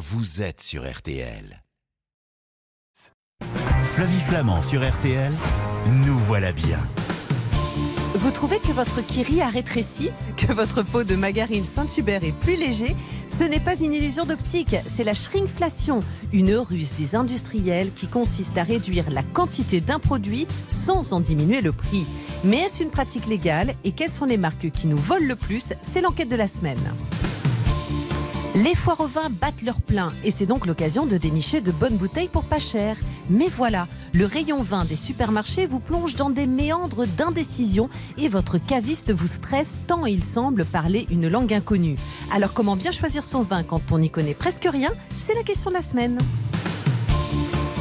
vous êtes sur RTL. Flavie Flamand sur RTL, nous voilà bien. Vous trouvez que votre kiri a rétréci, que votre pot de margarine Saint-Hubert est plus léger? Ce n'est pas une illusion d'optique, c'est la shrinkflation, une ruse des industriels qui consiste à réduire la quantité d'un produit sans en diminuer le prix. Mais est-ce une pratique légale et quelles sont les marques qui nous volent le plus? C'est l'enquête de la semaine. Les foires au vin battent leur plein et c'est donc l'occasion de dénicher de bonnes bouteilles pour pas cher. Mais voilà, le rayon vin des supermarchés vous plonge dans des méandres d'indécision et votre caviste vous stresse tant il semble parler une langue inconnue. Alors comment bien choisir son vin quand on n'y connaît presque rien? C'est la question de la semaine.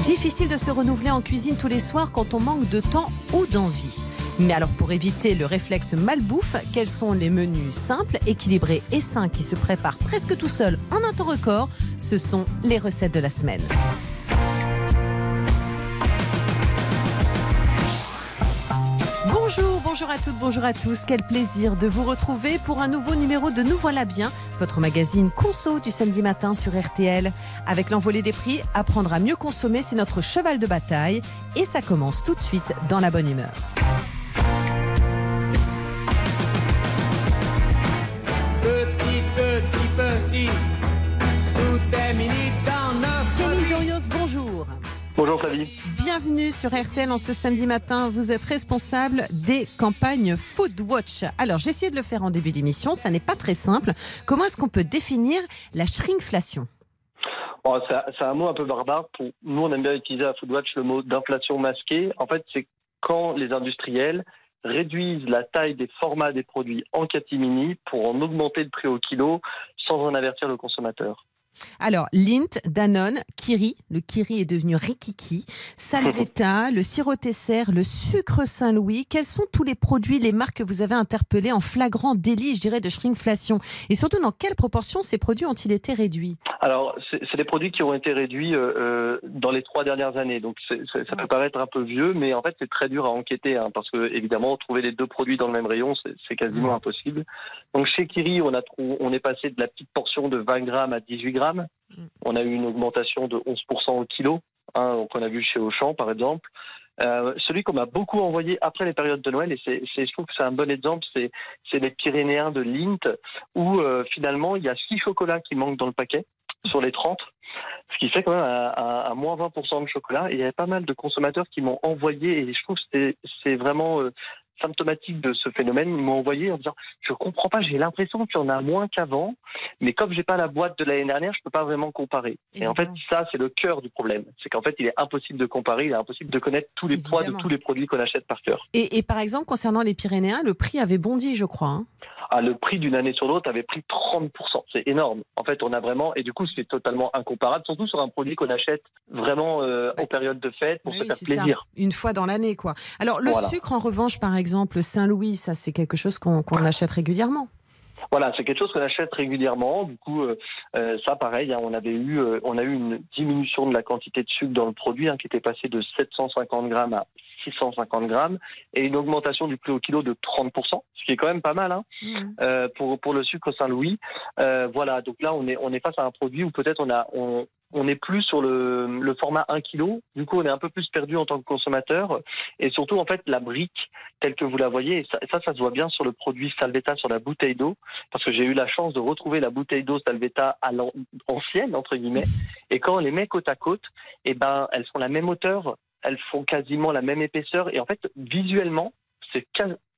Difficile de se renouveler en cuisine tous les soirs quand on manque de temps ou d'envie. Mais alors pour éviter le réflexe malbouffe, quels sont les menus simples, équilibrés et sains qui se préparent presque tout seuls en un temps record? Ce sont les recettes de la semaine. Bonjour, bonjour à toutes, bonjour à tous. Quel plaisir de vous retrouver pour un nouveau numéro de Nous voilà bien, votre magazine conso du samedi matin sur RTL. Avec l'envolée des prix, apprendre à mieux consommer, c'est notre cheval de bataille. Et ça commence tout de suite dans la bonne humeur. Bonjour Flavie. Bienvenue sur RTL en ce samedi matin. Vous êtes responsable des campagnes Food Watch. Alors, j'ai essayé de le faire en début d'émission. Ça n'est pas très simple. Comment est-ce qu'on peut définir la shrinkflation? Bon, c'est c'est un mot un peu barbare. Pour nous, on aime bien utiliser à Foodwatch le mot d'inflation masquée. En fait, c'est quand les industriels réduisent la taille des formats des produits en catimini pour en augmenter le prix au kilo sans en avertir le consommateur. Alors, Lint, Danone, Kiri, le Kiri est devenu Rikiki, Salvetta, le sirop Tesser, le sucre Saint-Louis. Quels sont tous les produits, les marques que vous avez interpellés en flagrant délit, je dirais, de shrinkflation? Et surtout, dans quelle proportion ces produits ont-ils été réduits? Alors, c'est des produits qui ont été réduits euh, euh, dans les trois dernières années. Donc, ça peut paraître un peu vieux, mais en fait, c'est très dur à enquêter, hein, parce que évidemment, trouver les deux produits dans le même rayon, c'est quasiment impossible. Donc, chez Kiri, on a on est passé de la petite portion de 20 grammes à 18 grammes. Mm. On a eu une augmentation de 11% au kilo, hein, donc on a vu chez Auchan, par exemple. Euh, celui qu'on m'a beaucoup envoyé après les périodes de Noël, et c'est, je trouve que c'est un bon exemple, c'est, les Pyrénéens de Lint, où euh, finalement il y a six chocolats qui manquent dans le paquet sur les 30, ce qui fait quand même un moins 20% de chocolat. Et il y avait pas mal de consommateurs qui m'ont envoyé, et je trouve que c'est, c'est vraiment euh, symptomatique de ce phénomène. Ils m'ont envoyé en disant Je comprends pas, j'ai l'impression qu'il y en a moins qu'avant, mais comme j'ai pas la boîte de l'année dernière, je peux pas vraiment comparer. Et en fait, ça, c'est le cœur du problème. C'est qu'en fait, il est impossible de comparer, il est impossible de connaître tous les poids de tous les produits qu'on achète par cœur. et, et par exemple, concernant les Pyrénéens, le prix avait bondi, je crois. hein. Ah, le prix d'une année sur l'autre avait pris 30%. C'est énorme. En fait, on a vraiment, et du coup, c'est totalement incomparable, surtout sur un produit qu'on achète vraiment euh, Ouais. en période de fête pour se faire ça. plaisir. Une fois dans l'année, quoi. Alors, le Voilà. sucre, en revanche, par exemple, Saint-Louis, ça, c'est quelque chose qu'on qu'on achète régulièrement. Voilà, c'est quelque chose qu'on achète régulièrement. Du coup, euh, euh, ça, pareil, hein, on avait eu, euh, on a eu une diminution de la quantité de sucre dans le produit, hein, qui était passée de 750 grammes à 650 grammes, et une augmentation du prix au kilo de 30%, ce qui est quand même pas mal. Hein. euh, pour pour le sucre Saint-Louis. Euh, voilà, donc là on est on est face à un produit où peut-être on a on on n'est plus sur le, format 1 kg, du coup on est un peu plus perdu en tant que consommateur, et surtout en fait la brique telle que vous la voyez, ça, ça, ça se voit bien sur le produit Salvetta sur la bouteille d'eau, parce que j'ai eu la chance de retrouver la bouteille d'eau Salvetta ancienne entre guillemets, et quand on les met côte à côte, et ben elles font la même hauteur, elles font quasiment la même épaisseur, et en fait visuellement c'est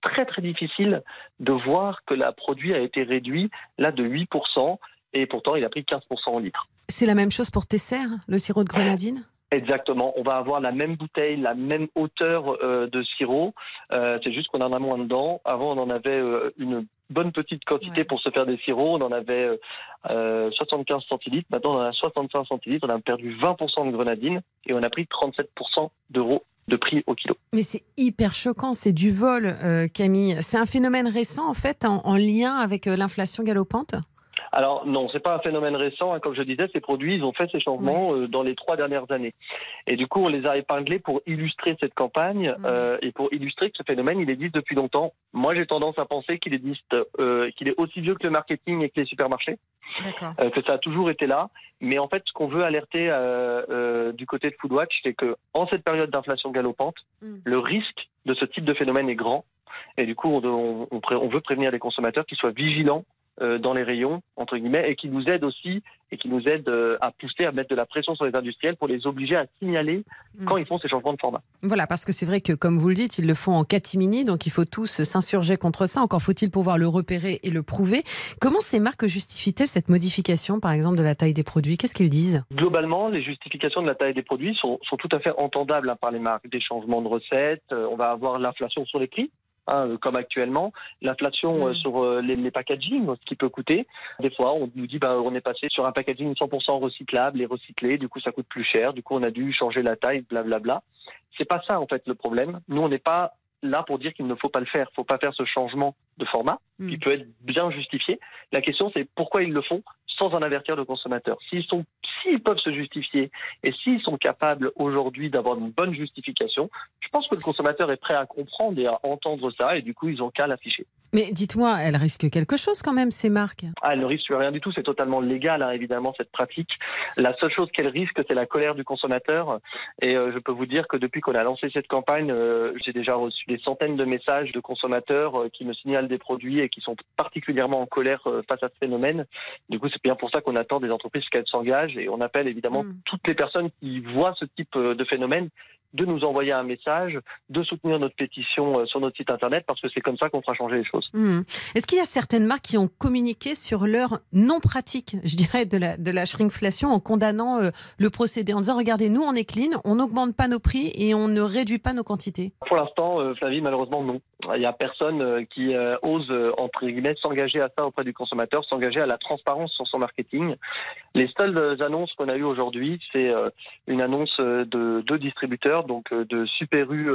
très très difficile de voir que le produit a été réduit là de 8% et pourtant il a pris 15% en litre. C'est la même chose pour Tesser, le sirop de grenadine? Exactement, on va avoir la même bouteille, la même hauteur euh, de sirop, Euh, c'est juste qu'on en a moins dedans. Avant on en avait euh, une bonne petite quantité Ouais. pour se faire des sirops, on en avait euh, euh, 75 centilitres, maintenant on en a 65 centilitres, on a perdu 20% de grenadine et on a pris 37% d'euros de prix au kilo. Mais c'est hyper choquant, c'est du vol, euh, Camille. C'est un phénomène récent, en fait, en, en lien avec l'inflation galopante? Alors non, c'est pas un phénomène récent. hein. Comme je disais, ces produits, ils ont fait ces changements euh, dans les trois dernières années. Et du coup, on les a épinglés pour illustrer cette campagne Mhm. euh, et pour illustrer que ce phénomène, il existe depuis longtemps. Moi, j'ai tendance à penser qu'il existe, euh, qu'il est aussi vieux que le marketing et que les supermarchés, euh, que ça a toujours été là. Mais en fait, ce qu'on veut alerter euh, euh, du côté de Foodwatch, c'est que en cette période d'inflation galopante, Mhm. le risque de ce type de phénomène est grand. Et du coup, on, on- on veut prévenir les consommateurs qu'ils soient vigilants dans les rayons, entre guillemets, et qui nous aident aussi, et qui nous aident euh, à pousser, à mettre de la pression sur les industriels pour les obliger à signaler Mm. quand ils font ces changements de format. Voilà, parce que c'est vrai que, comme vous le dites, ils le font en catimini, donc il faut tous s'insurger contre ça. Encore faut-il pouvoir le repérer et le prouver. Comment ces marques justifient-elles cette modification, par exemple, de la taille des produits? Qu'est-ce qu'ils disent? Globalement, les justifications de la taille des produits sont, sont tout à fait entendables hein, par les marques. Des changements de recettes, euh, on va avoir l'inflation sur les prix. Hein, euh, comme actuellement, l'inflation euh, Mm. sur euh, les, les packaging, ce qui peut coûter. Des fois, on nous dit bah, on est passé sur un packaging 100% recyclable et recyclé, du coup ça coûte plus cher, du coup on a dû changer la taille, blablabla. C'est pas ça en fait le problème. Nous on n'est pas là pour dire qu'il ne faut pas le faire. Il faut pas faire ce changement de format Qui peut être bien justifié. La question c'est pourquoi ils le font sans en avertir le consommateur. S'ils sont, s'ils peuvent se justifier et s'ils sont capables aujourd'hui d'avoir une bonne justification, je pense que le consommateur est prêt à comprendre et à entendre ça et du coup ils ont qu'à l'afficher. Mais dites-moi, elles risquent quelque chose quand même, ces marques? Ah, elle ne risque rien du tout, c'est totalement légal, hein, évidemment, cette pratique. La seule chose qu'elle risque, c'est la colère du consommateur. Et euh, je peux vous dire que depuis qu'on a lancé cette campagne, euh, j'ai déjà reçu des centaines de messages de consommateurs euh, qui me signalent des produits et qui sont particulièrement en colère euh, face à ce phénomène. Du coup, c'est bien pour ça qu'on attend des entreprises qu'elles s'engagent et on appelle évidemment Mm. toutes les personnes qui voient ce type euh, de phénomène de nous envoyer un message, de soutenir notre pétition euh, sur notre site internet parce que c'est comme ça qu'on fera changer les choses. Hmm. Est-ce qu'il y a certaines marques qui ont communiqué sur leur non-pratique, je dirais, de la, de la shrinkflation en condamnant euh, le procédé, en disant, regardez, nous, on est clean, on n'augmente pas nos prix et on ne réduit pas nos quantités? Pour l'instant, euh, Flavie, malheureusement, non. Il n'y a personne euh, qui ose, entre guillemets, s'engager à ça auprès du consommateur, s'engager à la transparence sur son marketing. Les seules annonces qu'on a eues aujourd'hui, c'est euh, une annonce euh, de deux distributeurs, donc euh, de Super U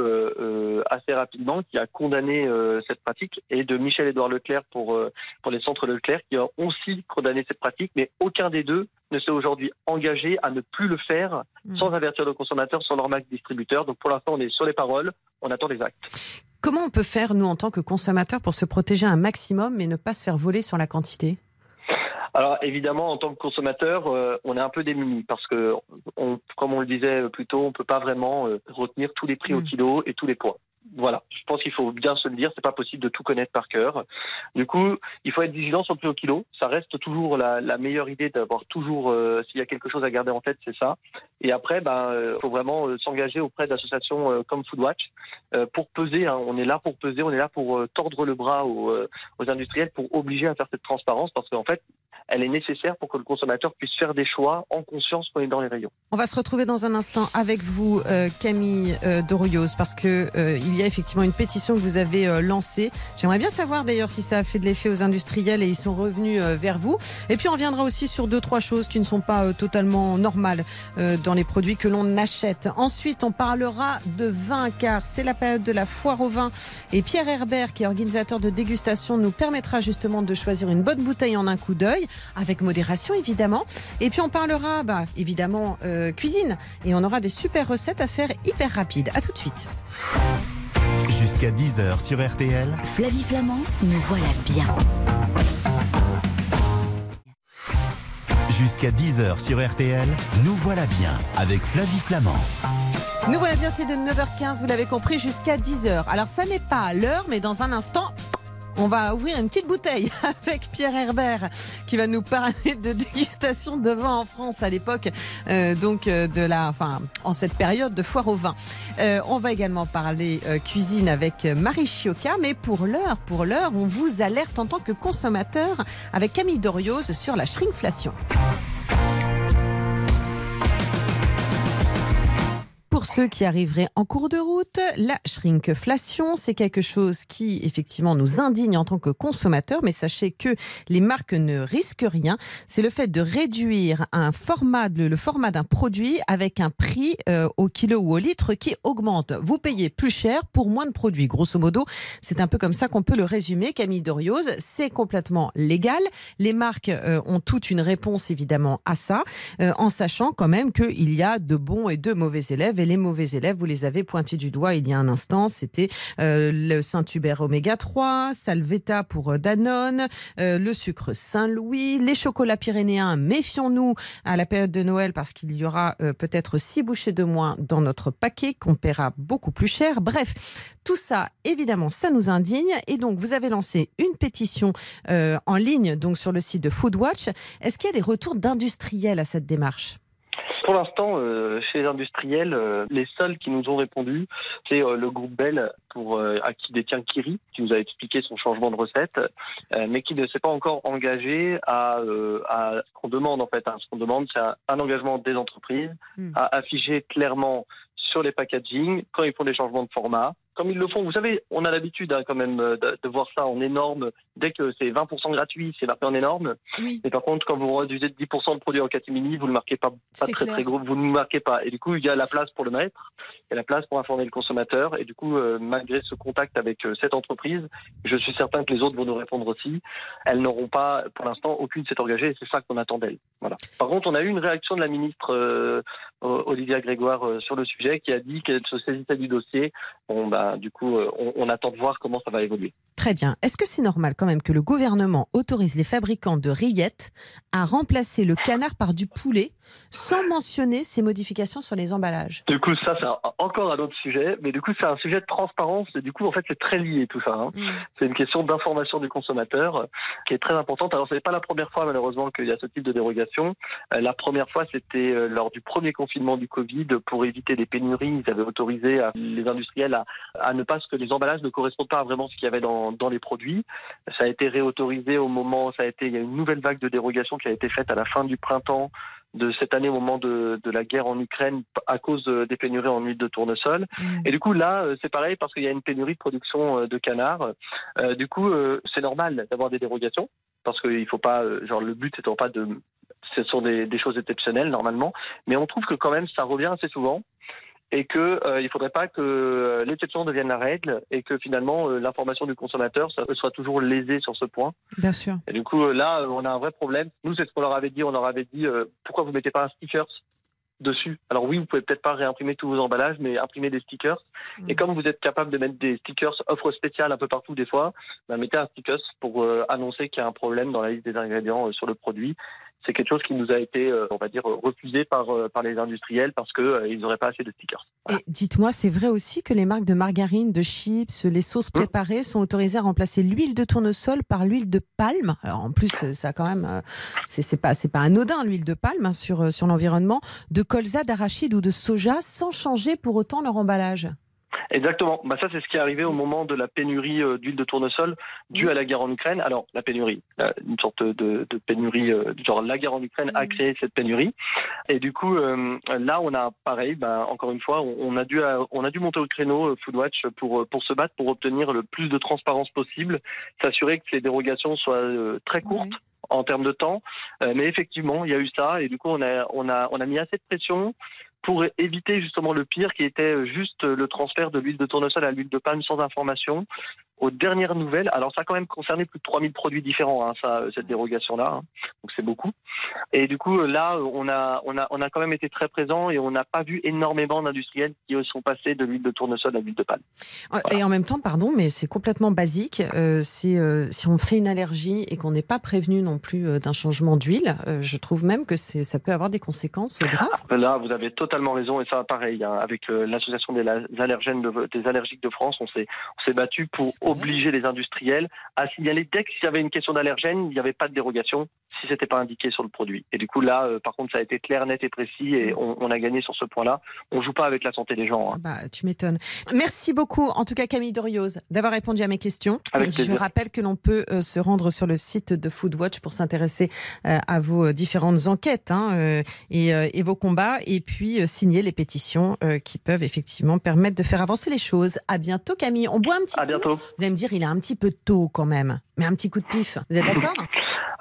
assez rapidement, qui a condamné cette pratique, et de Michel-Édouard Leclerc pour, pour les centres Leclerc, qui a aussi condamné cette pratique, mais aucun des deux ne s'est aujourd'hui engagé à ne plus le faire Hmm. sans avertir le consommateur sur leur marque distributeur. Donc pour l'instant, on est sur les paroles, on attend les actes. Comment on peut faire, nous, en tant que consommateurs, pour se protéger un maximum mais ne pas se faire voler sur la quantité? Alors évidemment, en tant que consommateur, euh, on est un peu démuni parce que, on, comme on le disait plus tôt, on peut pas vraiment euh, retenir tous les prix au Mm. kilo et tous les poids. Voilà, je pense qu'il faut bien se le dire, c'est pas possible de tout connaître par cœur. Du coup, il faut être vigilant sur le prix au kilo. Ça reste toujours la, la meilleure idée d'avoir toujours, euh, s'il y a quelque chose à garder en tête, c'est ça. Et après, ben, euh, faut vraiment euh, s'engager auprès d'associations euh, comme Foodwatch euh, pour peser. hein. On est là pour peser, on est là pour tordre le bras aux, aux industriels pour obliger à faire cette transparence parce qu'en fait, elle est nécessaire pour que le consommateur puisse faire des choix en conscience quand il est dans les rayons. On va se retrouver dans un instant avec vous, euh, Camille euh, parce que euh, il y a effectivement une pétition que vous avez euh, lancée. J'aimerais bien savoir d'ailleurs si ça a fait de l'effet aux industriels et ils sont revenus euh, vers vous. Et puis on reviendra aussi sur deux trois choses qui ne sont pas euh, totalement normales dans les produits que l'on achète. Ensuite, on parlera de vin car c'est la période de la foire au vin et Pierre Herbert, qui est organisateur de dégustation, nous permettra justement de choisir une bonne bouteille en un coup d'œil, avec modération évidemment. Et puis on parlera bah, évidemment euh, cuisine et on aura des super recettes à faire hyper rapides. À tout de suite. Jusqu'à 10h sur RTL, Flavie Flamand, nous voilà bien. jusqu'à 10h sur RTL, nous voilà bien avec Flavie Flamand. Nous voilà bien, c'est de 9h15, vous l'avez compris, jusqu'à 10h. Alors ça n'est pas à l'heure, mais dans un instant... On va ouvrir une petite bouteille avec Pierre Herbert qui va nous parler de dégustation de vin en France à l'époque, euh, donc euh, de la, enfin, en cette période de foire au vin. Euh, on va également parler euh, cuisine avec euh, Marie Chioca, mais pour l'heure, pour l'heure, on vous alerte en tant que consommateur avec Camille Dorios sur la shrinkflation. Pour ceux qui arriveraient en cours de route, la shrinkflation, c'est quelque chose qui effectivement nous indigne en tant que consommateurs, mais sachez que les marques ne risquent rien. C'est le fait de réduire le, format d'un produit avec un prix euh, au kilo ou au litre qui augmente. Vous payez plus cher pour moins de produits. Grosso modo, c'est un peu comme ça qu'on peut le résumer. Camille Doriose, c'est complètement légal. Les marques euh, ont toute une réponse évidemment à ça, euh, en sachant quand même qu'il y a de bons et de mauvais élèves. Les mauvais élèves, vous les avez pointés du doigt il y a un instant. C'était le Saint-Hubert Oméga 3, Salvetta pour Danone, le sucre Saint-Louis, les chocolats pyrénéens. Méfions-nous à la période de Noël parce qu'il y aura peut-être six bouchées de moins dans notre paquet qu'on paiera beaucoup plus cher. Bref, tout ça, évidemment, ça nous indigne. Et donc, vous avez lancé une pétition euh, en ligne donc sur le site de Foodwatch. Est-ce qu'il y a des retours d'industriels à cette démarche? Pour l'instant, euh, chez les industriels, euh, les seuls qui nous ont répondu, c'est le groupe Bell pour à qui détient Kiri, qui nous a expliqué son changement de recette, mais qui ne s'est pas encore engagé à, à ce qu'on demande en fait. Hein. Ce qu'on demande, c'est un, engagement des entreprises hmm. à afficher clairement sur les packaging quand ils font des changements de format, comme ils le font. Vous savez, on a l'habitude hein, quand même euh, de, voir ça en énorme. Dès que c'est 20% gratuit, c'est marqué en énorme. Oui. Mais par contre, quand vous réduisez de 10% de produits en catimini, vous ne le marquez pas, pas très très gros. Vous ne le marquez pas. Et du coup, il y a la place pour le mettre, il y a la place pour informer le consommateur. Et du coup, euh, malgré ce contact avec euh, cette entreprise, je suis certain que les autres vont nous répondre aussi. Elles n'auront pas, pour l'instant, aucune s'est engagée. Et c'est ça qu'on attend d'elles. Voilà. Par contre, on a eu une réaction de la ministre Olivia Grégoire sur le sujet qui a dit qu'elle se saisissait du dossier. Bon, bah, du coup, euh, on, attend de voir comment ça va évoluer. Très bien. Est-ce que c'est normal quand même que le gouvernement autorise les fabricants de rillettes à remplacer le canard par du poulet sans mentionner ces modifications sur les emballages? Du coup, ça, c'est encore un autre sujet, mais du coup, c'est un sujet de transparence. Et du coup, en fait, c'est très lié tout ça. Hein. Mm. C'est une question d'information du consommateur euh, qui est très importante. Alors, ce n'est pas la première fois, malheureusement, qu'il y a ce type de dérogation. Euh, la première fois, c'était lors du premier confinement du Covid pour éviter des pénuries. Ils avaient autorisé les industriels à, à ne pas ce que les emballages ne correspondent pas à vraiment ce qu'il y avait dans, dans, les produits. Ça a été réautorisé au moment, ça a été, il y a une nouvelle vague de dérogation qui a été faite à la fin du printemps de cette année au moment de, de, la guerre en Ukraine à cause des pénuries en huile de tournesol. Mmh. Et du coup, là, euh, c'est pareil parce qu'il y a une pénurie de production euh, de canards. Euh, du coup, c'est normal d'avoir des dérogations parce qu'il faut pas, genre, le but étant pas de, ce sont des, des choses exceptionnelles normalement, mais on trouve que quand même ça revient assez souvent et que euh, il faudrait pas que euh, l'exception devienne la règle et que finalement euh, l'information du consommateur soit toujours lésée sur ce point. Bien sûr. Et du coup là on a un vrai problème. Nous c'est ce qu'on leur avait dit, on leur avait dit pourquoi vous mettez pas un sticker dessus? Alors oui, vous pouvez peut-être pas réimprimer tous vos emballages, mais imprimer des stickers. Et mm. comme vous êtes capable de mettre des stickers offres spéciales un peu partout des fois, bah, mettez un sticker pour annoncer qu'il y a un problème dans la liste des ingrédients sur le produit c'est quelque chose qui nous a été, euh, on va dire, refusé par, euh, par les industriels parce qu'ils euh, n'auraient pas assez de stickers. Et dites-moi, c'est vrai aussi que les marques de margarine, de chips, les sauces hum. préparées sont autorisées à remplacer l'huile de tournesol par l'huile de palme? Alors en plus, ça quand même, c'est pas, pas anodin l'huile de palme hein, sur, sur l'environnement, de colza, d'arachide ou de soja sans changer pour autant leur emballage? Exactement. Bah ça, c'est ce qui est arrivé au moment de la pénurie euh, d'huile de tournesol due à la guerre en Ukraine. Alors, la pénurie, une sorte de, de pénurie, euh, genre la guerre en Ukraine a créé cette pénurie. Et du coup, euh, là, on a pareil, bah, encore une fois, on, a dû, on a dû monter au créneau Foodwatch pour pour se battre pour obtenir le plus de transparence possible, s'assurer que ces dérogations soient très courtes. en termes de temps. mais effectivement, il y a eu ça et du coup, on a, on a, on a mis assez de pression pour éviter justement le pire qui était juste le transfert de l'huile de tournesol à l'huile de palme sans information aux dernières nouvelles, alors ça a quand même concerné plus de 3000 produits différents, hein, ça, cette dérogation-là, hein. donc c'est beaucoup. Et du coup, là, on a, on, a, on a quand même été très présent et on n'a pas vu énormément d'industriels qui sont passés de l'huile de tournesol à l'huile de palme. Et en même temps, pardon, mais c'est complètement basique. Euh, euh, si on fait une allergie et qu'on n'est pas prévenu non plus euh, d'un changement d'huile, euh, je trouve même que ça peut avoir des conséquences graves. Là, vous avez totalement raison et ça, pareil, hein, avec l'association des allergènes, des allergiques de France, on s'est battu pour obliger les industriels à signaler dès qu'il y avait une question d'allergène, il n'y avait pas de dérogation si c'était pas indiqué sur le produit. Et du coup là, euh, par contre, ça a été clair, net et précis et on, on a gagné sur ce point-là. On joue pas avec la santé des gens. hein. Bah, tu m'étonnes. Merci beaucoup, en tout cas Camille Doriose, d'avoir répondu à mes questions. Avec Je rappelle que l'on peut euh, se rendre sur le site de Foodwatch pour s'intéresser euh, à vos différentes enquêtes hein, et, et vos combats, et puis signer les pétitions qui peuvent effectivement permettre de faire avancer les choses. À bientôt Camille. On boit un petit À coup. bientôt. Vous allez me dire, il est un petit peu tôt quand même, mais un petit coup de pif. Vous êtes d'accord?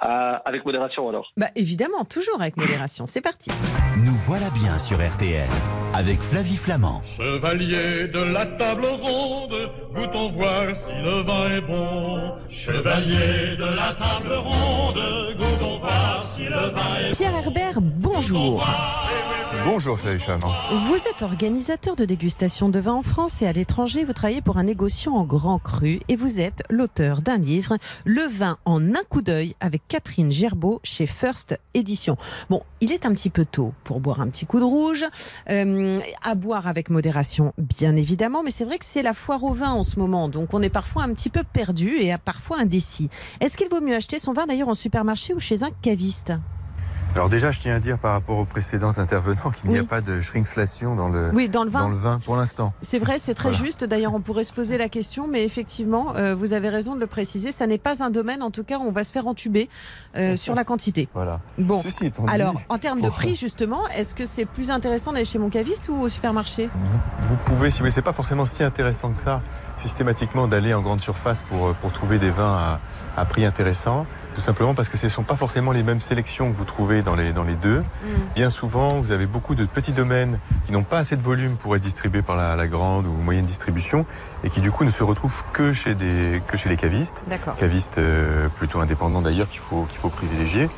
Euh, avec modération alors. Bah évidemment, toujours avec modération. C'est parti. Nous voilà bien sur RTL avec Flavie Flamand. Chevalier de la table ronde, goûtons voir si le vin est bon? Chevalier de la table ronde, goûtons voir si le vin est Pierre Herbert, bonjour. Bonjour Flamand. Vous êtes organisateur de dégustation de vin en France et à l'étranger. Vous travaillez pour un négociant en grand cru et vous êtes l'auteur d'un livre, Le vin en un coup d'œil, avec Catherine Gerbeau chez First Édition. Bon, il est un petit peu tôt pour boire un petit coup de rouge, euh, à boire avec modération, bien évidemment, mais c'est vrai que c'est la foire au vin en ce moment, donc on est parfois un petit peu perdu et parfois indécis. Est-ce qu'il vaut mieux acheter son vin d'ailleurs en supermarché ou chez un caviste? Alors déjà, je tiens à dire par rapport au précédent intervenant qu'il n'y a pas de shrinkflation dans le, Oui, dans le vin. dans le vin pour l'instant. C'est vrai, c'est très Voilà. juste. D'ailleurs, on pourrait se poser la question, mais effectivement, euh, vous avez raison de le préciser. Ça n'est pas un domaine, en tout cas, où on va se faire entuber euh, sur la quantité. Voilà. Bon. Ceci étant dit, Alors, en termes de prix, justement, est-ce que c'est plus intéressant d'aller chez mon caviste ou au supermarché? Vous, vous pouvez, si vous c'est pas forcément si intéressant que ça, systématiquement d'aller en grande surface pour, euh, pour trouver des vins à, à prix intéressant. Tout simplement parce que ce ne sont pas forcément les mêmes sélections que vous trouvez dans les, dans les deux. Bien souvent, vous avez beaucoup de petits domaines qui n'ont pas assez de volume pour être distribués par la, la grande ou moyenne distribution et qui du coup ne se retrouvent que chez, des, que chez les cavistes. D'accord. cavistes euh, plutôt indépendants d'ailleurs qu'il faut, qu'il faut privilégier.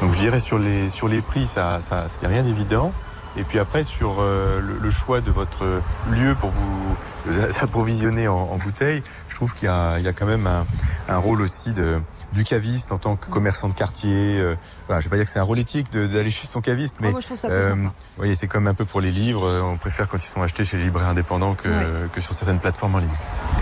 Donc je dirais sur les, sur les prix, ça ça, ça y a rien d'évident. Et puis après, sur euh, le, le choix de votre lieu pour vous vous approvisionner en, en bouteille, je trouve qu'il y a, il y a quand même un, un rôle aussi de, du caviste en tant que commerçant de quartier. Euh, voilà, je vais pas dire que c'est un rôle éthique d'aller chez son caviste, mais Oh, euh, voyez, c'est comme un peu pour les livres. euh, On préfère quand ils sont achetés chez les libraires indépendants que, que sur certaines plateformes en ligne.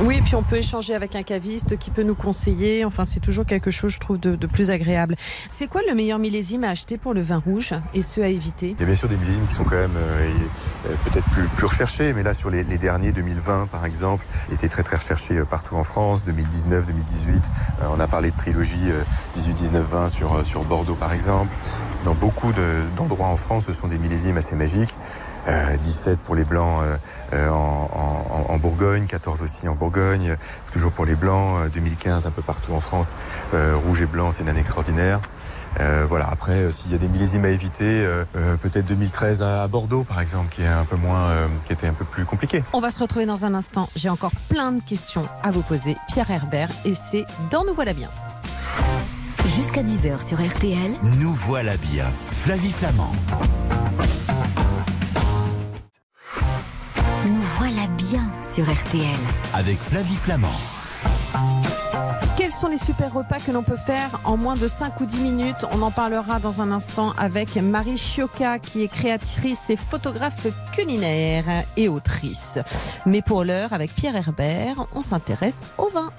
Oui, puis on peut échanger avec un caviste qui peut nous conseiller. Enfin, c'est toujours quelque chose, je trouve, de, de plus agréable. C'est quoi le meilleur millésime à acheter pour le vin rouge et ceux à éviter? Il y a bien sûr des millésimes qui sont quand même euh, euh, peut-être plus, plus recherchés, mais là sur les, les derniers, 2020 par exemple, étaient très très recherchés euh, en France, 2019, 2018. euh, on a parlé de trilogie euh, 18, 19, 20 sur, euh, Bordeaux par exemple. Dans beaucoup de- d'endroits en France, ce sont des millésimes assez magiques. Euh, 17 pour les blancs euh, euh, en, Bourgogne, 14 aussi en Bourgogne, euh, toujours pour les blancs, euh, 2015 un peu partout en France, euh, rouge et blanc c'est une année extraordinaire. Euh, voilà. Après, euh, s'il y a des millésimes à éviter, euh, euh, peut-être 2013 à, à Bordeaux, par exemple, qui est un peu moins, euh, qui était un peu plus compliqué. On va se retrouver dans un instant. J'ai encore plein de questions à vous poser. Pierre Herbert, et c'est dans Nous voilà bien. Jusqu'à 10h sur RTL, Nous voilà bien. Flavie Flamand. nous voilà bien sur RTL. Avec Flavie Flamand. Quels sont les super repas que l'on peut faire en moins de 5 ou 10 minutes? On en parlera dans un instant avec Marie Chioca, qui est créatrice et photographe culinaire et autrice. Mais pour l'heure, avec Pierre Herbert, on s'intéresse au vin.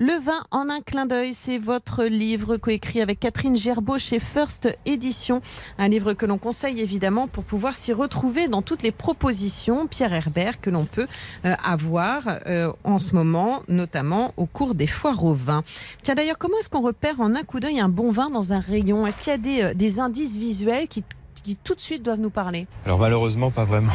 Le vin en un clin d'œil, c'est votre livre coécrit avec Catherine Gerbeau chez First Édition. Un livre que l'on conseille évidemment pour pouvoir s'y retrouver dans toutes les propositions Pierre Herbert que l'on peut euh, avoir euh, en ce moment, notamment au cours des foires au vin. Tiens d'ailleurs, comment est-ce qu'on repère en un coup d'œil un bon vin dans un rayon? Est-ce qu'il y a des, euh, des indices visuels qui, qui tout de suite doivent nous parler? Alors malheureusement, pas vraiment.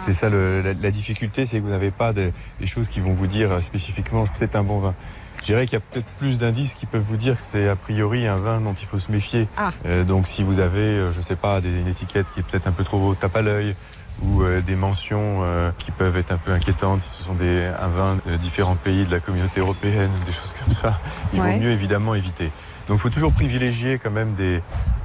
C'est ça le- la, la difficulté, c'est que vous n'avez pas de- des choses qui vont vous dire euh, spécifiquement c'est un bon vin. Je dirais qu'il y a peut-être plus d'indices qui peuvent vous dire que c'est a priori un vin dont il faut se méfier. Ah. Euh, donc si vous avez, euh, je sais pas, des, une étiquette qui est peut-être un peu trop tape à l'œil ou euh, des mentions euh, qui peuvent être un peu inquiétantes si ce sont des, un vin de différents pays de la communauté européenne ou des choses comme ça, il Ouais. vaut mieux évidemment éviter. Donc il faut toujours privilégier quand même des...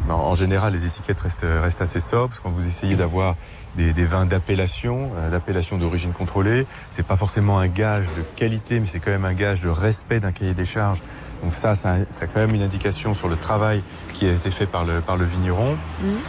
En général, les étiquettes restent, restent assez sobres parce quand vous essayez d'avoir des, des vins d'appellation, euh, d'appellation d'origine contrôlée. C'est pas forcément un gage de qualité, mais c'est quand même un gage de respect d'un cahier des charges Donc ça, ça, ça a quand même une indication sur le travail qui a été fait par le, par le vigneron.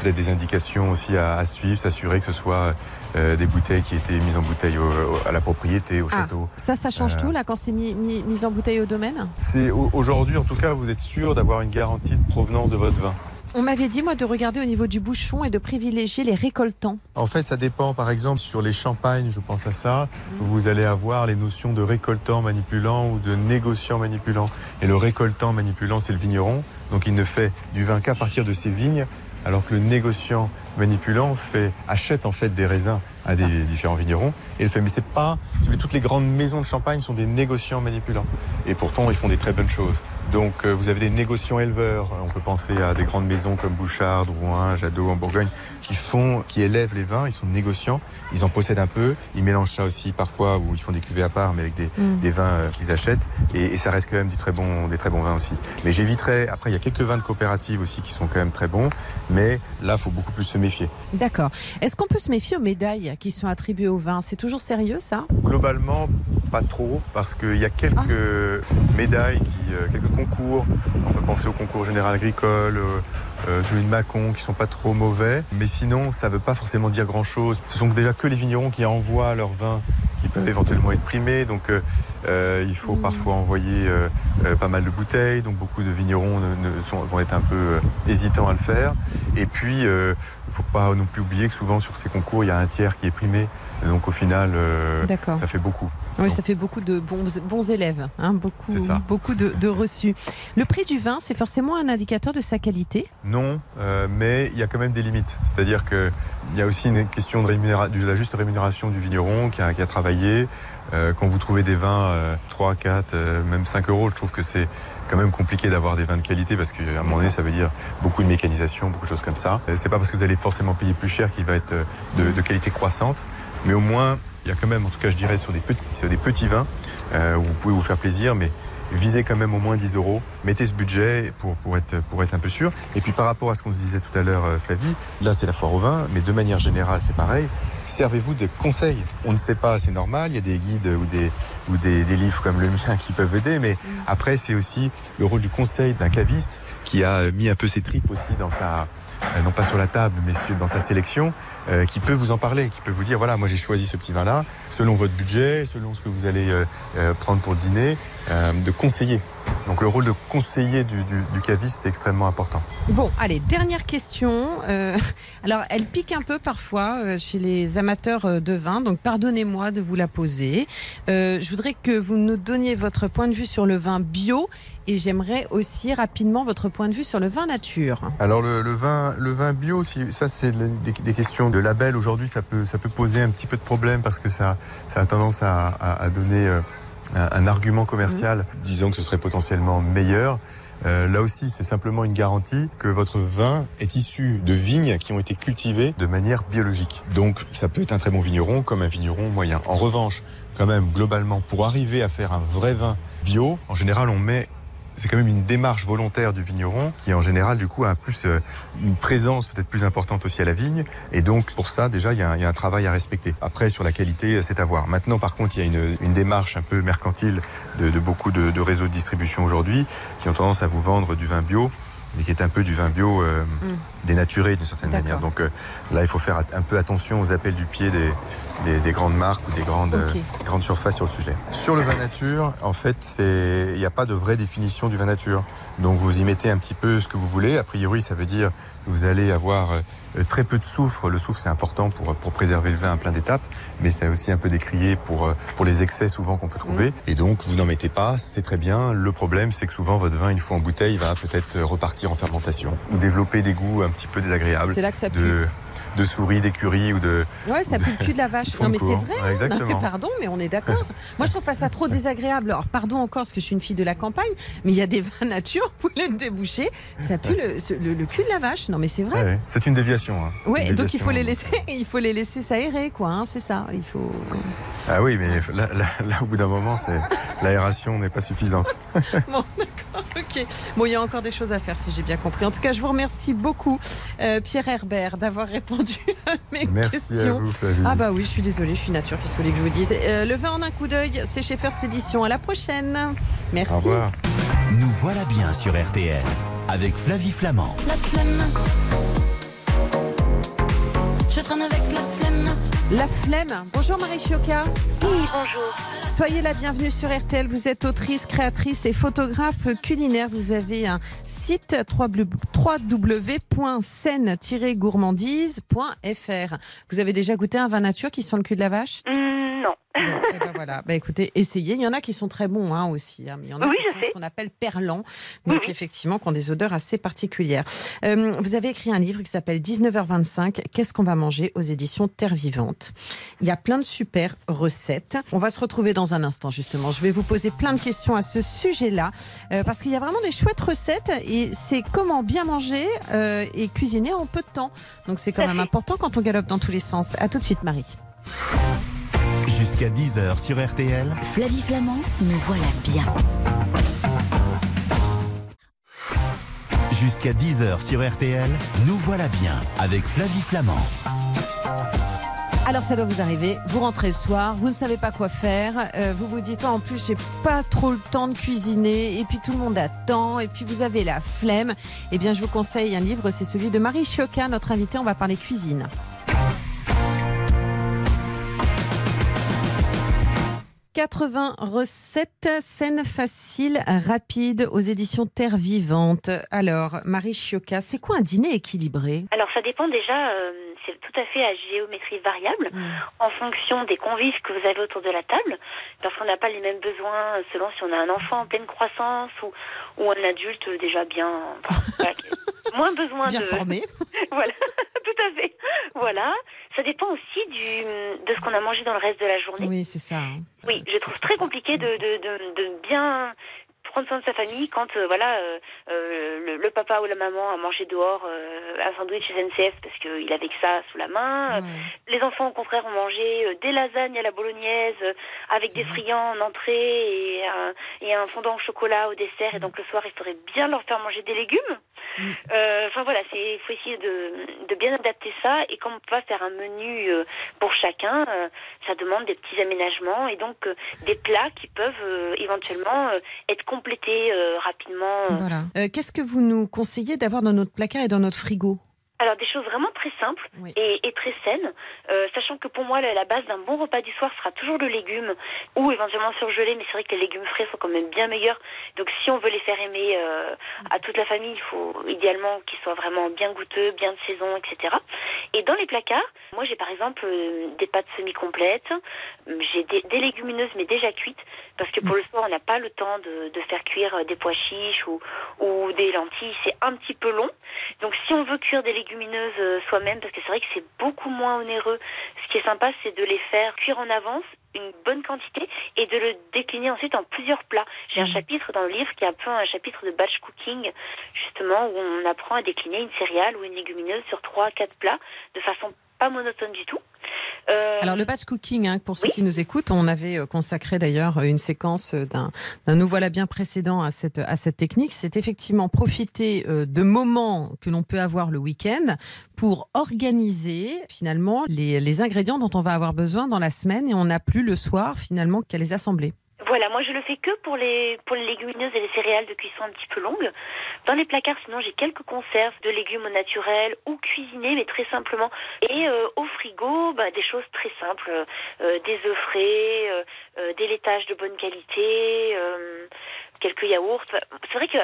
Peut-être des indications aussi à, à suivre, s'assurer que ce soit euh, des bouteilles qui étaient mises en bouteille au- au- à la propriété, au Ah, château. ça, ça change Euh, tout là quand c'est mis, mis- mis en bouteille au domaine? C'est au- aujourd'hui, en tout cas, vous êtes sûr d'avoir une garantie de provenance de votre vin. On m'avait dit, moi, de regarder au niveau du bouchon et de privilégier les récoltants. En fait, ça dépend. Par exemple, sur les champagnes, je pense à ça, Mm. vous allez avoir les notions de récoltant manipulant ou de négociant manipulant. Et le récoltant manipulant, c'est le vigneron. Donc, il ne fait du vin qu'à partir de ses vignes, alors que le négociant manipulant fait, achète en fait des raisins à des différents vignerons et le fait. Mais c'est pas, toutes les grandes maisons de champagne sont des négociants manipulants. Et pourtant, ils font des très bonnes choses. Donc, euh, vous avez des négociants éleveurs. On peut penser à des grandes maisons comme Bouchard, Drouin, Jadot en Bourgogne, qui font, qui élèvent les vins. Ils sont négociants. Ils en possèdent un peu. Ils mélangent ça aussi parfois, ou ils font des cuvées à part, mais avec des, des vins euh, qu'ils achètent. Et, et ça reste quand même du très bon, des très bons vins aussi. Mais j'éviterais. Après, il y a quelques vins de coopératives aussi qui sont quand même très bons. Mais là, faut beaucoup plus se méfier. D'accord. Est-ce qu'on peut se méfier aux médailles qui sont attribuées au vin? C'est toujours sérieux, ça? Globalement, pas trop, parce qu'il y a quelques médailles, qui, euh, quelques concours. On peut penser au concours général agricole, euh, euh, celui de Mâcon, qui sont pas trop mauvais. Mais sinon, ça veut pas forcément dire grand-chose. Ce sont déjà que les vignerons qui envoient leurs vins qui peuvent éventuellement être primés. Donc, euh, euh, il faut parfois envoyer euh, euh, pas mal de bouteilles. Donc, beaucoup de vignerons ne- ne sont- vont être un peu euh, hésitants à le faire. Et puis, euh, il faut pas non plus oublier que souvent sur ces concours, il y a un tiers qui est primé. Donc, au final, euh, ça fait beaucoup. Oui, ça fait beaucoup de bons, bons élèves, hein, beaucoup, de, de reçus. Le prix du vin, c'est forcément un indicateur de sa qualité Non, euh, mais il y a quand même des limites. C'est-à-dire que il y a aussi une question de, rémunéra- de la juste rémunération du vigneron qui a, qui a travaillé. Euh, quand vous trouvez des vins euh, 3, 4, euh, même 5 euros, je trouve que c'est quand même compliqué d'avoir des vins de qualité parce qu'à un moment donné, ça veut dire beaucoup de mécanisation, beaucoup de choses comme ça. C'est pas parce que vous allez forcément payer plus cher qu'il va être de, de qualité croissante, mais au moins, il y a quand même, en tout cas, je dirais, sur des petits, sur des petits vins, euh, vous pouvez vous faire plaisir, mais visez quand même au moins 10 euros. Mettez ce budget pour, pour, être, pour être un peu sûr. Et puis par rapport à ce qu'on se disait tout à l'heure, euh, Flavie, là c'est la foire au vin, mais de manière générale c'est pareil. Servez-vous des conseils. On ne sait pas, c'est normal, il y a des guides ou des, ou des, des livres comme le mien qui peuvent aider, mais après c'est aussi le rôle du conseil d'un caviste qui a mis un peu ses tripes aussi dans sa, euh, non pas sur la table, mais dans sa sélection, euh, qui peut vous en parler, qui peut vous dire voilà, moi j'ai choisi ce petit vin-là, selon votre budget, selon ce que vous allez euh, euh, prendre pour le dîner, euh, de conseiller. Donc le rôle de conseiller du, du, du caviste est extrêmement important. Bon, allez, dernière question. Euh, alors, elle pique un peu parfois euh, chez les amateurs euh, de vin, donc pardonnez-moi de vous la poser. Euh, je voudrais que vous nous donniez votre point de vue sur le vin bio et j'aimerais aussi rapidement votre point de vue sur le vin nature. Alors le, le vin, le vin bio, si, ça c'est des, des questions de label. Aujourd'hui, ça peut, ça peut poser un petit peu de problème parce que ça, ça a tendance à, à- à donner un, argument commercial, disant que ce serait potentiellement meilleur. Euh, là aussi, c'est simplement une garantie que votre vin est issu de vignes qui ont été cultivées de manière biologique. Donc, ça peut être un très bon vigneron comme un vigneron moyen. En revanche, quand même, globalement, pour arriver à faire un vrai vin bio, en général, on met c'est quand même une démarche volontaire du vigneron qui en général du coup a plus euh, une présence peut-être plus importante aussi à la vigne et donc pour ça déjà il y a, un- travail à respecter. Après sur la qualité c'est à voir. Maintenant par contre il y a une, démarche un peu mercantile de, beaucoup de, réseaux de distribution aujourd'hui qui ont tendance à vous vendre du vin bio mais qui est un peu du vin bio euh, dénaturé d'une certaine manière. Donc euh, là il faut faire un peu attention aux appels du pied des, des, des grandes marques ou des grandes, euh, grandes surfaces sur le sujet. Sur le vin nature, en fait, c'est il n'y a pas de vraie définition du vin nature. Donc vous y mettez un petit peu ce que vous voulez. A priori, ça veut dire que vous allez avoir euh, très peu de soufre. Le soufre, c'est important pour, pour préserver le vin à plein d'étapes, mais c'est aussi un peu décrié pour, euh, pour les excès souvent qu'on peut trouver. Et donc, vous n'en mettez pas, c'est très bien. Le problème, c'est que souvent, votre vin, une fois en bouteille, va peut-être euh, repartir en fermentation ou développer des goûts un petit peu désagréables C'est là que ça pue. de, de souris, d'écurie ou de... Ouais, ça pue le cul de la vache. Non, de mais c'est vrai. Ouais, hein. exactement. Non, mais pardon, mais on est d'accord. Moi, je trouve pas ça trop désagréable. Alors, pardon encore, parce que je suis une fille de la campagne, mais il y a des vins nature, vous les déboucher, ça pue le, le- le cul de la vache. Non, mais c'est vrai. Ouais. C'est une déviation. hein. Une donc il faut les déviation. laisser, il faut les laisser s'aérer, quoi. hein, c'est ça. Il faut. Ah oui, mais là, là, là, au bout d'un moment, c'est l'aération n'est pas suffisante. Bon, d'accord, ok. Bon, il y a encore des choses à faire, si j'ai bien compris. En tout cas, je vous remercie beaucoup, euh, Pierre Herbert, d'avoir répondu à mes Merci questions. à vous, Flavie. Ah bah oui, je suis désolée, je suis nature, qu'est-ce que vous voulez que je vous dise? Euh, Le vin en un coup d'œil, c'est chez First Edition. À la prochaine. Merci. Au revoir. Nous voilà bien sur RTL avec Flavie Flamand. La flemme. Je traîne avec la flemme. La flemme. Bonjour Marie Chioca. Oui, bonjour. Soyez la bienvenue sur RTL. Vous êtes autrice, créatrice et photographe culinaire. Vous avez un site www.scène-gourmandise.fr. Vous avez déjà goûté un vin nature qui sent le cul de la vache? Hum, non. Bon, eh ben voilà. Bah, écoutez, essayez. Il y en a qui sont très bons hein, aussi. hein, il y en a Oui, qui sont sais. ce qu'on appelle perlants. Donc oui. effectivement, qui ont des odeurs assez particulières. Euh, vous avez écrit un livre qui s'appelle 19h25. Qu'est-ce qu'on va manger aux éditions Terre Vivante. Il y a plein de super recettes. On va se retrouver dans un instant justement. Je vais vous poser plein de questions à ce sujet-là euh, parce qu'il y a vraiment des chouettes recettes et c'est comment bien manger euh, et cuisiner en peu de temps. Donc c'est quand même important quand on galope dans tous les sens. À tout de suite, Marie. Jusqu'à 10h sur RTL. Flavie Flamand, nous voilà bien. Jusqu'à 10h sur RTL. Nous voilà bien avec Flavie Flamand. Alors ça doit vous arriver, vous rentrez le soir, vous ne savez pas quoi faire, euh, vous vous dites oh, en plus j'ai pas trop le temps de cuisiner et puis tout le monde attend et puis vous avez la flemme. Eh bien je vous conseille un livre, c'est celui de Marie Chioca, notre invitée, on va parler cuisine. « 80 recettes saines, faciles, rapides aux éditions Terre Vivante. Alors, Marie Chioca, c'est quoi un dîner équilibré? Alors, ça dépend déjà, euh, c'est tout à fait à géométrie variable, en fonction des convives que vous avez autour de la table, parce qu'on n'a pas les mêmes besoins selon si on a un enfant en pleine croissance ou, ou un adulte déjà bien. enfin, voilà, moins besoin Bien de. formé. voilà, tout à fait. Voilà. Ça dépend aussi du, de ce qu'on a mangé dans le reste de la journée. Oui, c'est ça. Oui, je trouve très compliqué de, de, de bien prendre soin de sa famille quand euh, voilà euh, euh, le, le papa ou la maman a mangé dehors un sandwich SNCF parce qu'il avait que ça sous la main. Les enfants au contraire ont mangé des lasagnes à la bolognaise avec des friands en entrée et un, et un fondant au chocolat au dessert et donc le soir il faudrait bien leur faire manger des légumes. Mm. Euh, Enfin voilà, c'est faut essayer de, de bien adapter ça et comme on peut pas faire un menu euh, pour chacun, euh, ça demande des petits aménagements et donc des plats qui peuvent éventuellement être euh, rapidement. euh. Voilà. Qu'est-ce que vous nous conseillez d'avoir dans notre placard et dans notre frigo Alors des choses vraiment très simples Oui. et, et très saines, euh, sachant que pour moi la, la base d'un bon repas du soir sera toujours le légume ou éventuellement surgelé, mais c'est vrai que les légumes frais sont quand même bien meilleurs. Donc si on veut les faire aimer euh, à toute la famille, il faut idéalement qu'ils soient vraiment bien goûteux, bien de saison, etc. Et dans les placards, moi j'ai par exemple euh, des pâtes semi-complètes, j'ai des, des légumineuses mais déjà cuites, parce que pour le soir on n'a pas le temps de, de faire cuire euh, des pois chiches ou, ou des lentilles, c'est un petit peu long. Donc si on veut cuire des légumineuses euh, soi-même, parce que c'est vrai que c'est beaucoup moins onéreux, ce qui est sympa c'est de les faire cuire en avance une bonne quantité et de le décliner ensuite en plusieurs plats. J'ai un chapitre dans le livre qui est un peu un chapitre de batch cooking, justement, où on apprend à décliner une céréale ou une légumineuse sur trois, quatre plats de façon pas monotone du tout. Euh, Alors le batch cooking, hein, pour ceux Oui. qui nous écoutent, on avait euh, consacré d'ailleurs euh, une séquence d'un nous voilà bien précédent à cette à cette technique. C'est effectivement profiter de moments que l'on peut avoir le week-end pour organiser finalement les, les ingrédients dont on va avoir besoin dans la semaine et on n'a plus le soir finalement qu'à les assembler. Voilà, moi je le fais que pour les pour les légumineuses et les céréales de cuisson un petit peu longues. Dans les placards, sinon j'ai quelques conserves de légumes au naturel ou cuisinés, mais très simplement. Et euh, au frigo, bah, des choses très simples, euh, des œufs frais, euh, euh, des laitages de bonne qualité. euh, quelques yaourts. C'est vrai que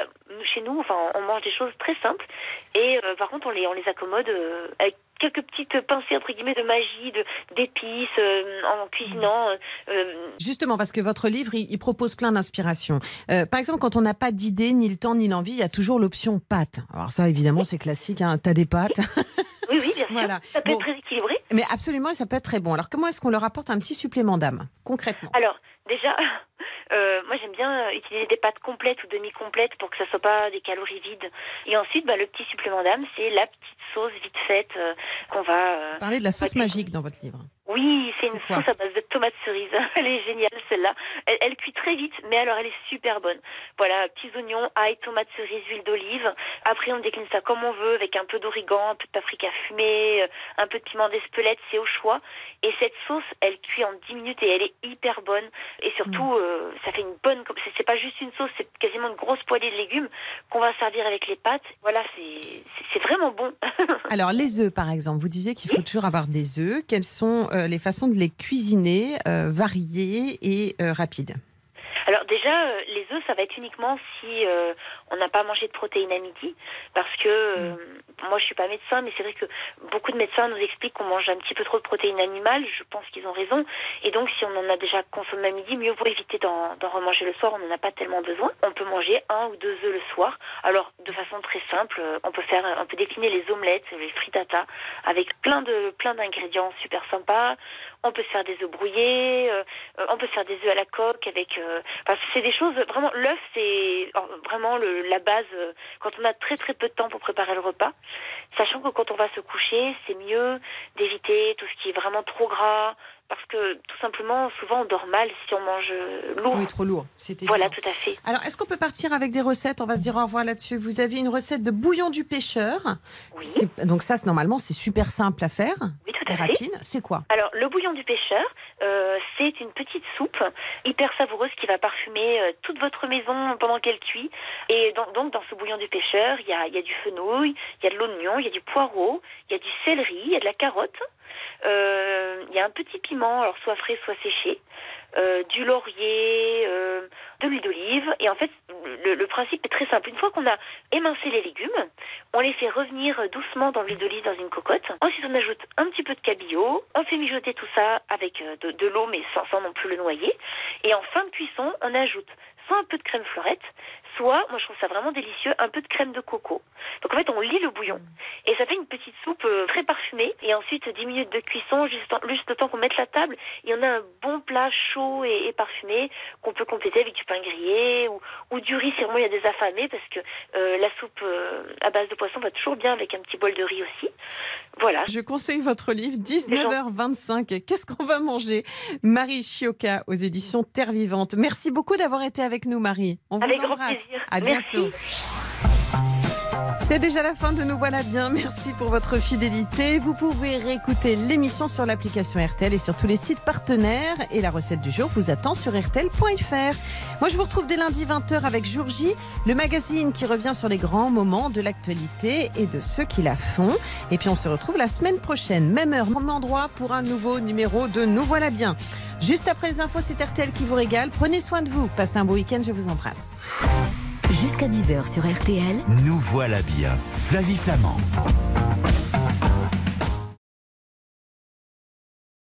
chez nous, enfin, on mange des choses très simples et euh, par contre, on les, on les accommode euh, avec quelques petites pincées entre guillemets de magie, de d'épices euh, en cuisinant. euh, euh, Justement, parce que votre livre, il, il propose plein d'inspirations. Euh, par exemple, quand on n'a pas d'idée, ni le temps, ni l'envie, il y a toujours l'option pâtes. Alors ça, évidemment, c'est classique. Hein. T'as des pâtes. Oui, oui, bien sûr. Voilà. Ça peut Bon. être très équilibré. Mais absolument, et ça peut être très bon. Alors comment est-ce qu'on leur apporte un petit supplément d'âme, concrètement? Alors, déjà, euh, moi j'aime bien utiliser des pâtes complètes ou demi-complètes pour que ça soit pas des calories vides. Et ensuite, bah, le petit supplément d'âme, c'est la petite sauce vite faite euh, qu'on va. euh, Parlez de la sauce magique dans votre livre. Oui, c'est une sauce à base de tomates cerises. Elle est géniale celle-là. Elle, elle cuit très vite, mais alors elle est super bonne. Voilà, petits oignons, ail, tomates cerises, huile d'olive. Après, on décline ça comme on veut, avec un peu d'origan, un peu de paprika fumé, euh, un peu de piment d'espelette, c'est au choix. Et cette sauce, elle cuit en 10 minutes et elle est hyper bonne. Et surtout, Mm. euh, ça fait une bonne. c'est- C'est pas juste une sauce, c'est quasiment une grosse poêlée de légumes qu'on va servir avec les pâtes. Voilà, c'est vraiment bon. Alors, les œufs, par exemple, vous disiez qu'il faut toujours avoir des œufs. Quelles sont euh, les façons de les cuisiner euh, variées et euh, rapides? Déjà, euh, les œufs, ça va être uniquement si euh, on n'a pas mangé de protéines à midi, parce que euh, moi je suis pas médecin, mais c'est vrai que beaucoup de médecins nous expliquent qu'on mange un petit peu trop de protéines animales. Je pense qu'ils ont raison, et donc si on en a déjà consommé à midi, mieux vaut éviter d'en remanger le soir. On n'en a pas tellement besoin. On peut manger un ou deux œufs le soir. Alors de façon très simple, on peut faire, on peut décliner les omelettes, les frittata, avec plein de plein d'ingrédients super sympas. On peut se faire des œufs brouillés, euh, euh, on peut se faire des œufs à la coque avec. euh, c'est des choses vraiment. L'œuf, c'est vraiment la base quand on a très très peu de temps pour préparer le repas. Sachant que quand on va se coucher, c'est mieux d'éviter tout ce qui est vraiment trop gras, parce que tout simplement, souvent, on dort mal si on mange euh, lourd. Oui, trop lourd. C'était Voilà, tout à fait. Alors, est-ce qu'on peut partir avec des recettes? On va se dire au revoir là-dessus. Vous avez une recette de bouillon du pêcheur. Oui. Donc ça, normalement, c'est super simple à faire Oui, tout à fait. rapide. C'est quoi? Alors, le bouillon du pêcheur, euh, c'est une petite soupe hyper savoureuse qui va parfumer euh, toute votre maison pendant qu'elle cuit. Et donc, donc, dans ce bouillon du pêcheur, il y a, il y a du fenouil, il y a de l'oignon, il y a du poireau, il y a du céleri, il y a de la carotte. Euh, il y a un petit piment, alors soit frais, soit séché, euh, du laurier, euh, de l'huile d'olive. Et en fait, le, principe est très simple. Une fois qu'on a émincé les légumes, on les fait revenir doucement dans l'huile d'olive dans une cocotte. Ensuite, on ajoute un petit peu de cabillaud. On fait mijoter tout ça avec de, l'eau, mais sans, sans non plus le noyer. Et en fin de cuisson, on ajoute soit un peu de crème fleurette, soit, moi je trouve ça vraiment délicieux, un peu de crème de coco. Donc en fait, on lit le bouillon. Et ça fait une petite soupe euh, très parfumée. Et ensuite, 10 minutes de cuisson, juste, en- juste le temps qu'on mette la table. Et on a un bon plat chaud et, et parfumé qu'on peut compléter avec du pain grillé ou, ou du riz si vraiment il y a des affamés, parce que euh, la soupe euh, à base de poisson va toujours bien avec un petit bol de riz aussi. Voilà. Je conseille votre livre 19h25. Qu'est-ce qu'on va manger? Marie Chioca aux éditions Terre Vivante. Merci beaucoup d'avoir été avec nous, Marie. On Avec vous embrasse. Plaisir. À Merci. bientôt. C'est déjà la fin de Nous voilà bien. Merci pour votre fidélité. Vous pouvez réécouter l'émission sur l'application RTL et sur tous les sites partenaires. Et la recette du jour vous attend sur RTL.fr. Moi, je vous retrouve dès lundi 20h avec Jour J, le magazine qui revient sur les grands moments de l'actualité et de ceux qui la font. Et puis, on se retrouve la semaine prochaine, même heure, même endroit, pour un nouveau numéro de Nous voilà bien. Juste après les infos, c'est RTL qui vous régale. Prenez soin de vous. Passez un beau week-end. Je vous embrasse. Jusqu'à 10h sur RTL, Nous voilà bien. Flavie Flamand.